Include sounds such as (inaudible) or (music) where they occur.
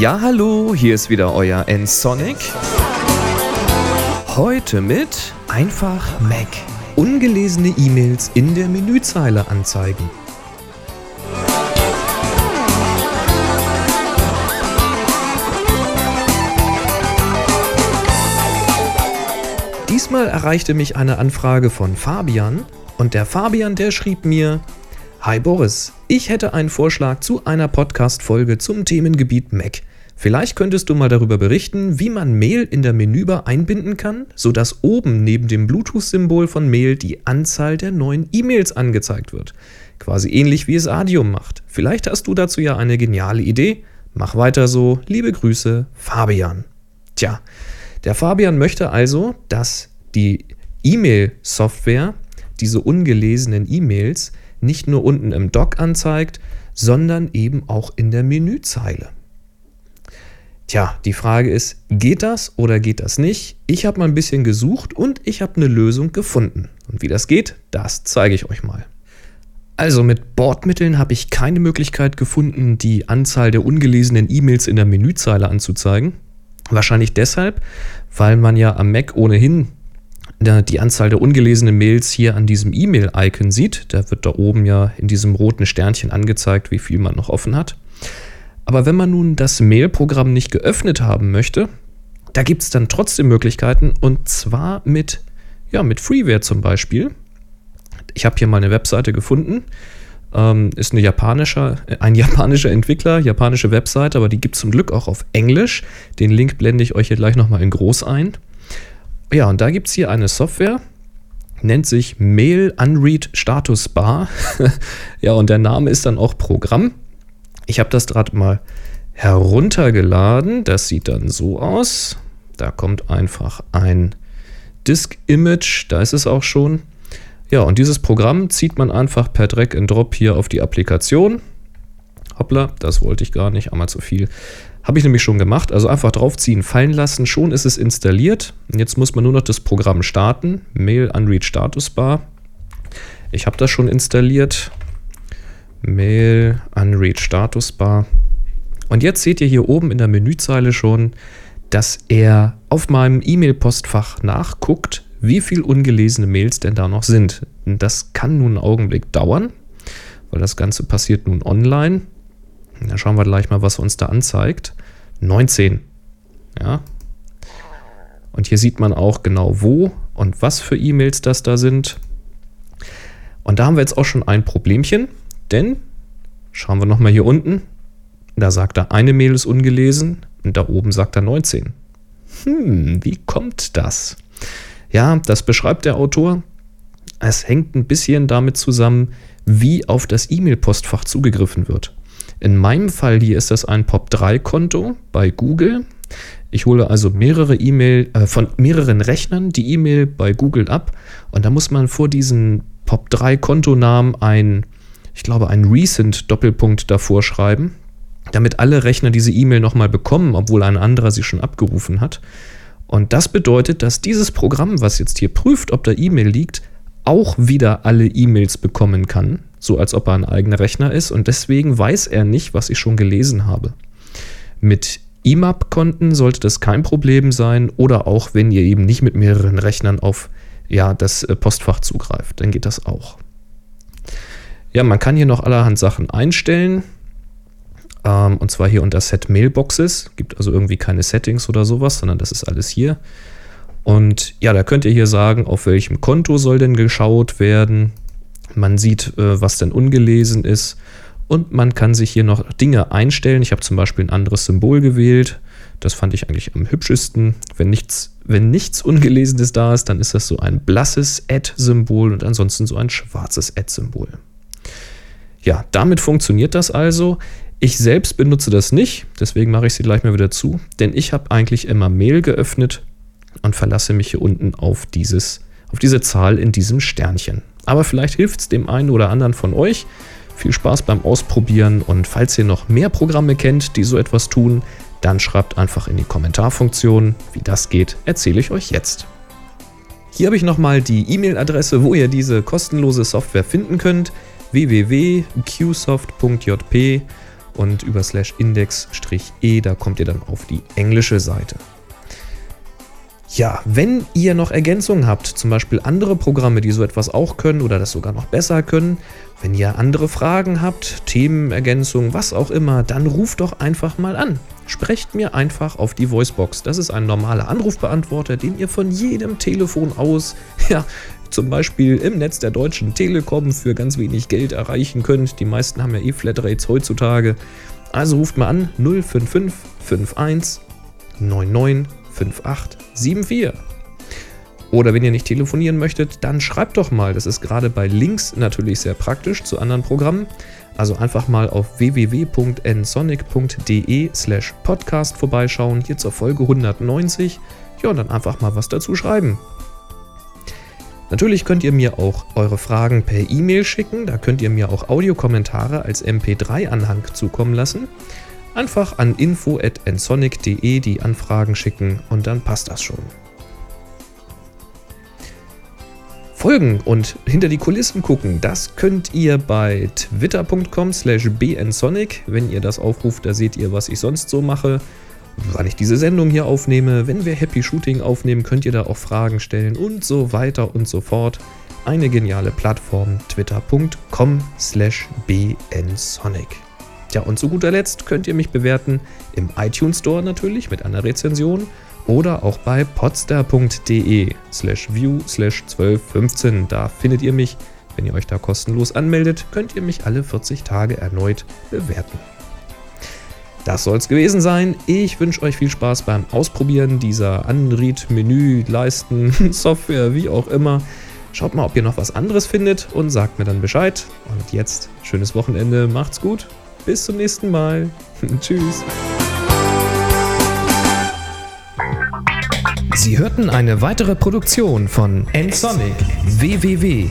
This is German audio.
Ja, hallo, hier ist wieder euer N-Sonic. Heute mit einfach Mac. Ungelesene E-Mails in der Menüzeile anzeigen. Diesmal erreichte mich eine Anfrage von Fabian und der Fabian, der schrieb mir, Hi Boris, ich hätte einen Vorschlag zu einer Podcast-Folge zum Themengebiet Mac. Vielleicht könntest du mal darüber berichten, wie man Mail in der Menübar einbinden kann, sodass oben neben dem Bluetooth-Symbol von Mail die Anzahl der neuen E-Mails angezeigt wird. Quasi ähnlich wie es Adium macht. Vielleicht hast du dazu ja eine geniale Idee. Mach weiter so. Liebe Grüße, Fabian. Tja, der Fabian möchte also, dass die E-Mail-Software diese ungelesenen E-Mails nicht nur unten im Dock anzeigt, sondern eben auch in der Menüzeile. Tja, die Frage ist, geht das oder geht das nicht? Ich habe mal ein bisschen gesucht und ich habe eine Lösung gefunden. Und wie das geht, das zeige ich euch mal. Also mit Bordmitteln habe ich keine Möglichkeit gefunden, die Anzahl der ungelesenen E-Mails in der Menüzeile anzuzeigen. Wahrscheinlich deshalb, weil man ja am Mac ohnehin die Anzahl der ungelesenen Mails hier an diesem E-Mail-Icon sieht. Da wird da oben ja in diesem roten Sternchen angezeigt, wie viel man noch offen hat. Aber wenn man nun das Mail-Programm nicht geöffnet haben möchte, da gibt es dann trotzdem Möglichkeiten und zwar mit, ja, mit Freeware zum Beispiel. Ich habe hier mal eine Webseite gefunden. Ähm, ist eine japanische, ein (laughs) japanischer Entwickler, japanische Webseite, aber die gibt es zum Glück auch auf Englisch. Den Link blende ich euch hier gleich nochmal in groß ein. Ja, und da gibt es hier eine Software, nennt sich Mail Unread Status Bar. (laughs) ja, und der Name ist dann auch Programm. Ich habe das gerade mal heruntergeladen. Das sieht dann so aus. Da kommt einfach ein Disk-Image, da ist es auch schon. Ja, und dieses Programm zieht man einfach per Drag and Drop hier auf die Applikation. Hoppla, das wollte ich gar nicht, einmal zu viel. Habe ich nämlich schon gemacht. Also einfach draufziehen, fallen lassen. Schon ist es installiert. Jetzt muss man nur noch das Programm starten. Mail Unread Status Bar. Ich habe das schon installiert. Mail Unread Status Bar. Und jetzt seht ihr hier oben in der Menüzeile schon, dass er auf meinem E-Mail-Postfach nachguckt, wie viele ungelesene Mails denn da noch sind. Das kann nun einen Augenblick dauern, weil das Ganze passiert nun online. Da schauen wir gleich mal, was uns da anzeigt. 19. Ja. Und hier sieht man auch genau wo und was für E-Mails das da sind. Und da haben wir jetzt auch schon ein Problemchen, denn schauen wir nochmal hier unten. Da sagt er, eine Mail ist ungelesen und da oben sagt er 19. Hm, wie kommt das? Ja, das beschreibt der Autor. Es hängt ein bisschen damit zusammen, wie auf das E-Mail-Postfach zugegriffen wird. In meinem Fall hier ist das ein POP3-Konto bei Google. Ich hole also mehrere E-Mail äh, von mehreren Rechnern die E-Mail bei Google ab und da muss man vor diesen POP3-Kontonamen ein, ich glaube, ein Recent-Doppelpunkt davor schreiben, damit alle Rechner diese E-Mail nochmal bekommen, obwohl ein anderer sie schon abgerufen hat. Und das bedeutet, dass dieses Programm, was jetzt hier prüft, ob da E-Mail liegt, auch wieder alle E-Mails bekommen kann, so als ob er ein eigener Rechner ist und deswegen weiß er nicht, was ich schon gelesen habe. Mit IMAP-Konten sollte das kein Problem sein oder auch wenn ihr eben nicht mit mehreren Rechnern auf ja, das äh, Postfach zugreift, dann geht das auch. Ja, man kann hier noch allerhand Sachen einstellen. Ähm, und zwar hier unter Set Mailboxes. Gibt also irgendwie keine Settings oder sowas, sondern das ist alles hier. Und ja, da könnt ihr hier sagen, auf welchem Konto soll denn geschaut werden. Man sieht, äh, was denn ungelesen ist. Und man kann sich hier noch Dinge einstellen. Ich habe zum Beispiel ein anderes Symbol gewählt. Das fand ich eigentlich am hübschesten. Wenn nichts, wenn nichts Ungelesenes da ist, dann ist das so ein blasses Add-Symbol und ansonsten so ein schwarzes Add-Symbol. Ja, damit funktioniert das also. Ich selbst benutze das nicht, deswegen mache ich sie gleich mal wieder zu, denn ich habe eigentlich immer Mail geöffnet und verlasse mich hier unten auf, dieses, auf diese Zahl in diesem Sternchen. Aber vielleicht hilft es dem einen oder anderen von euch. Viel Spaß beim Ausprobieren und falls ihr noch mehr Programme kennt, die so etwas tun, dann schreibt einfach in die Kommentarfunktion. Wie das geht, erzähle ich euch jetzt. Hier habe ich nochmal die E-Mail-Adresse, wo ihr diese kostenlose Software finden könnt: www.qsoft.jp und über slash index-e, da kommt ihr dann auf die englische Seite. Ja, wenn ihr noch Ergänzungen habt, zum Beispiel andere Programme, die so etwas auch können oder das sogar noch besser können, wenn ihr andere Fragen habt, Themenergänzungen, was auch immer, dann ruft doch einfach mal an. Sprecht mir einfach auf die Voicebox. Das ist ein normaler Anrufbeantworter, den ihr von jedem Telefon aus, (laughs) ja, zum Beispiel im Netz der Deutschen Telekom für ganz wenig Geld erreichen könnt. Die meisten haben ja eh Flatrates heutzutage. Also ruft mal an 055 51 99 5874. Oder wenn ihr nicht telefonieren möchtet, dann schreibt doch mal. Das ist gerade bei Links natürlich sehr praktisch zu anderen Programmen. Also einfach mal auf www.nsonic.de slash podcast vorbeischauen, hier zur Folge 190. Ja, und dann einfach mal was dazu schreiben. Natürlich könnt ihr mir auch eure Fragen per E-Mail schicken. Da könnt ihr mir auch Audiokommentare als MP3-Anhang zukommen lassen. Einfach an info.nsonic.de die Anfragen schicken und dann passt das schon. Folgen und hinter die Kulissen gucken, das könnt ihr bei twitter.com slash bnsonic. Wenn ihr das aufruft, da seht ihr, was ich sonst so mache, wann ich diese Sendung hier aufnehme. Wenn wir Happy Shooting aufnehmen, könnt ihr da auch Fragen stellen und so weiter und so fort. Eine geniale Plattform, twitter.com slash bnsonic. Ja, und zu guter Letzt könnt ihr mich bewerten im iTunes Store natürlich mit einer Rezension oder auch bei podster.de slash view slash 1215. Da findet ihr mich. Wenn ihr euch da kostenlos anmeldet, könnt ihr mich alle 40 Tage erneut bewerten. Das soll es gewesen sein. Ich wünsche euch viel Spaß beim Ausprobieren dieser Anried-Menü-Leisten, (laughs) Software, wie auch immer. Schaut mal, ob ihr noch was anderes findet und sagt mir dann Bescheid. Und jetzt schönes Wochenende, macht's gut bis zum nächsten Mal. (laughs) Tschüss. Sie hörten eine weitere Produktion von nsonic www.nsonic.de